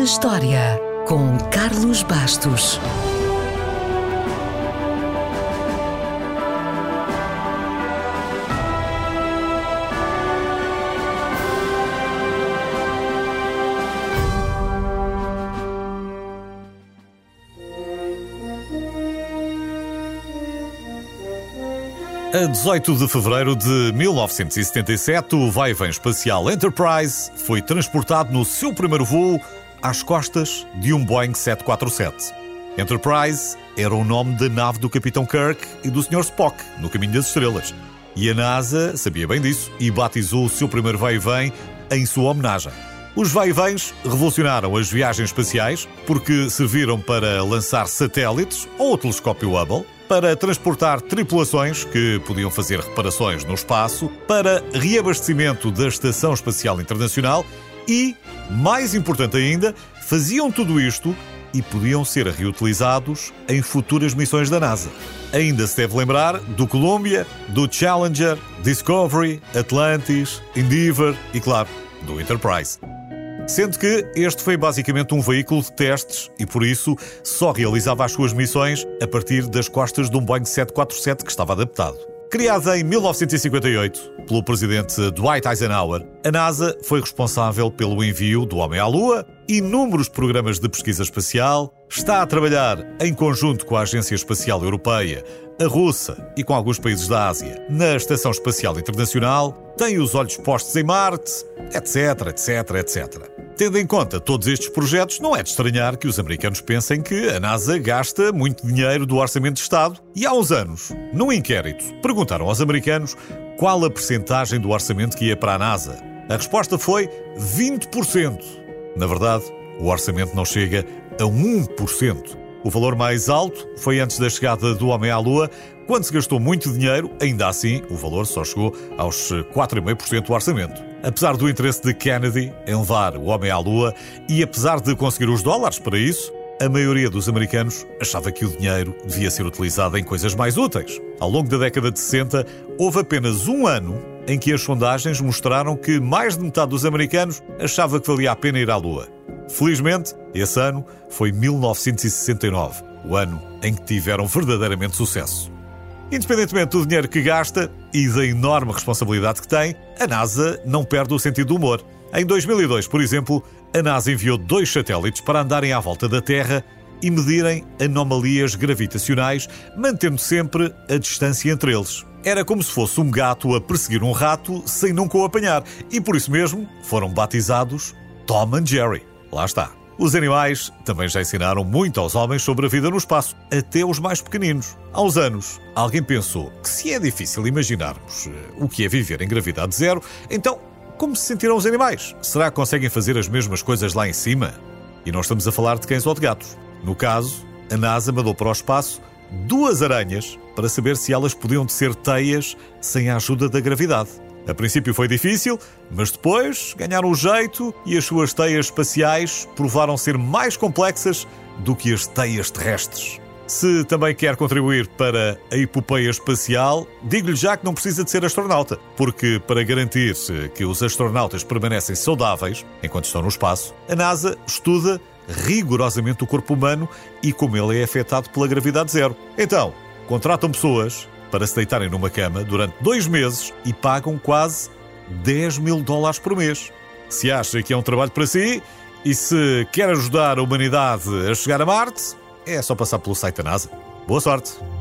na História, com Carlos Bastos. A 18 de fevereiro de 1977, o vai-vem espacial Enterprise foi transportado no seu primeiro voo às costas de um Boeing 747. Enterprise era o nome da nave do Capitão Kirk e do Sr. Spock, no Caminho das Estrelas. E a NASA sabia bem disso e batizou o seu primeiro vai-vem em sua homenagem. Os vai-vens revolucionaram as viagens espaciais porque serviram para lançar satélites ou o telescópio Hubble, para transportar tripulações que podiam fazer reparações no espaço, para reabastecimento da Estação Espacial Internacional e, mais importante ainda, faziam tudo isto e podiam ser reutilizados em futuras missões da NASA. Ainda se deve lembrar do Columbia, do Challenger, Discovery, Atlantis, Endeavour e, claro, do Enterprise. Sendo que este foi basicamente um veículo de testes e, por isso, só realizava as suas missões a partir das costas de um Boeing 747 que estava adaptado. Criada em 1958 pelo presidente Dwight Eisenhower, a NASA foi responsável pelo envio do homem à Lua, inúmeros programas de pesquisa espacial, está a trabalhar em conjunto com a Agência Espacial Europeia, a Russa e com alguns países da Ásia. Na Estação Espacial Internacional, tem os olhos postos em Marte, etc, etc, etc. Tendo em conta todos estes projetos, não é de estranhar que os americanos pensem que a NASA gasta muito dinheiro do orçamento de Estado. E há uns anos, num inquérito, perguntaram aos americanos qual a percentagem do orçamento que ia para a NASA. A resposta foi 20%. Na verdade, o orçamento não chega a 1%. O valor mais alto foi antes da chegada do homem à Lua, quando se gastou muito dinheiro, ainda assim o valor só chegou aos 4,5% do orçamento. Apesar do interesse de Kennedy em levar o homem à Lua e apesar de conseguir os dólares para isso, a maioria dos americanos achava que o dinheiro devia ser utilizado em coisas mais úteis. Ao longo da década de 60, houve apenas um ano em que as sondagens mostraram que mais de metade dos americanos achava que valia a pena ir à Lua. Felizmente, esse ano foi 1969, o ano em que tiveram verdadeiramente sucesso. Independentemente do dinheiro que gasta e da enorme responsabilidade que tem, a NASA não perde o sentido do humor. Em 2002, por exemplo, a NASA enviou dois satélites para andarem à volta da Terra e medirem anomalias gravitacionais, mantendo sempre a distância entre eles. Era como se fosse um gato a perseguir um rato sem nunca o apanhar, e por isso mesmo foram batizados Tom and Jerry. Lá está. Os animais também já ensinaram muito aos homens sobre a vida no espaço, até os mais pequeninos. Há uns anos, alguém pensou que se é difícil imaginarmos eh, o que é viver em gravidade zero, então como se sentirão os animais? Será que conseguem fazer as mesmas coisas lá em cima? E não estamos a falar de cães ou de gatos. No caso, a NASA mandou para o espaço duas aranhas para saber se elas podiam tecer teias sem a ajuda da gravidade. A princípio foi difícil, mas depois ganharam o jeito e as suas teias espaciais provaram ser mais complexas do que as teias terrestres. Se também quer contribuir para a epopeia espacial, digo-lhe já que não precisa de ser astronauta, porque para garantir que os astronautas permanecem saudáveis enquanto estão no espaço, a NASA estuda rigorosamente o corpo humano e como ele é afetado pela gravidade zero. Então, contratam pessoas para se deitarem numa cama durante dois meses e pagam quase 10 mil dólares por mês. Se acha que é um trabalho para si e se quer ajudar a humanidade a chegar a Marte, é só passar pelo site da NASA. Boa sorte!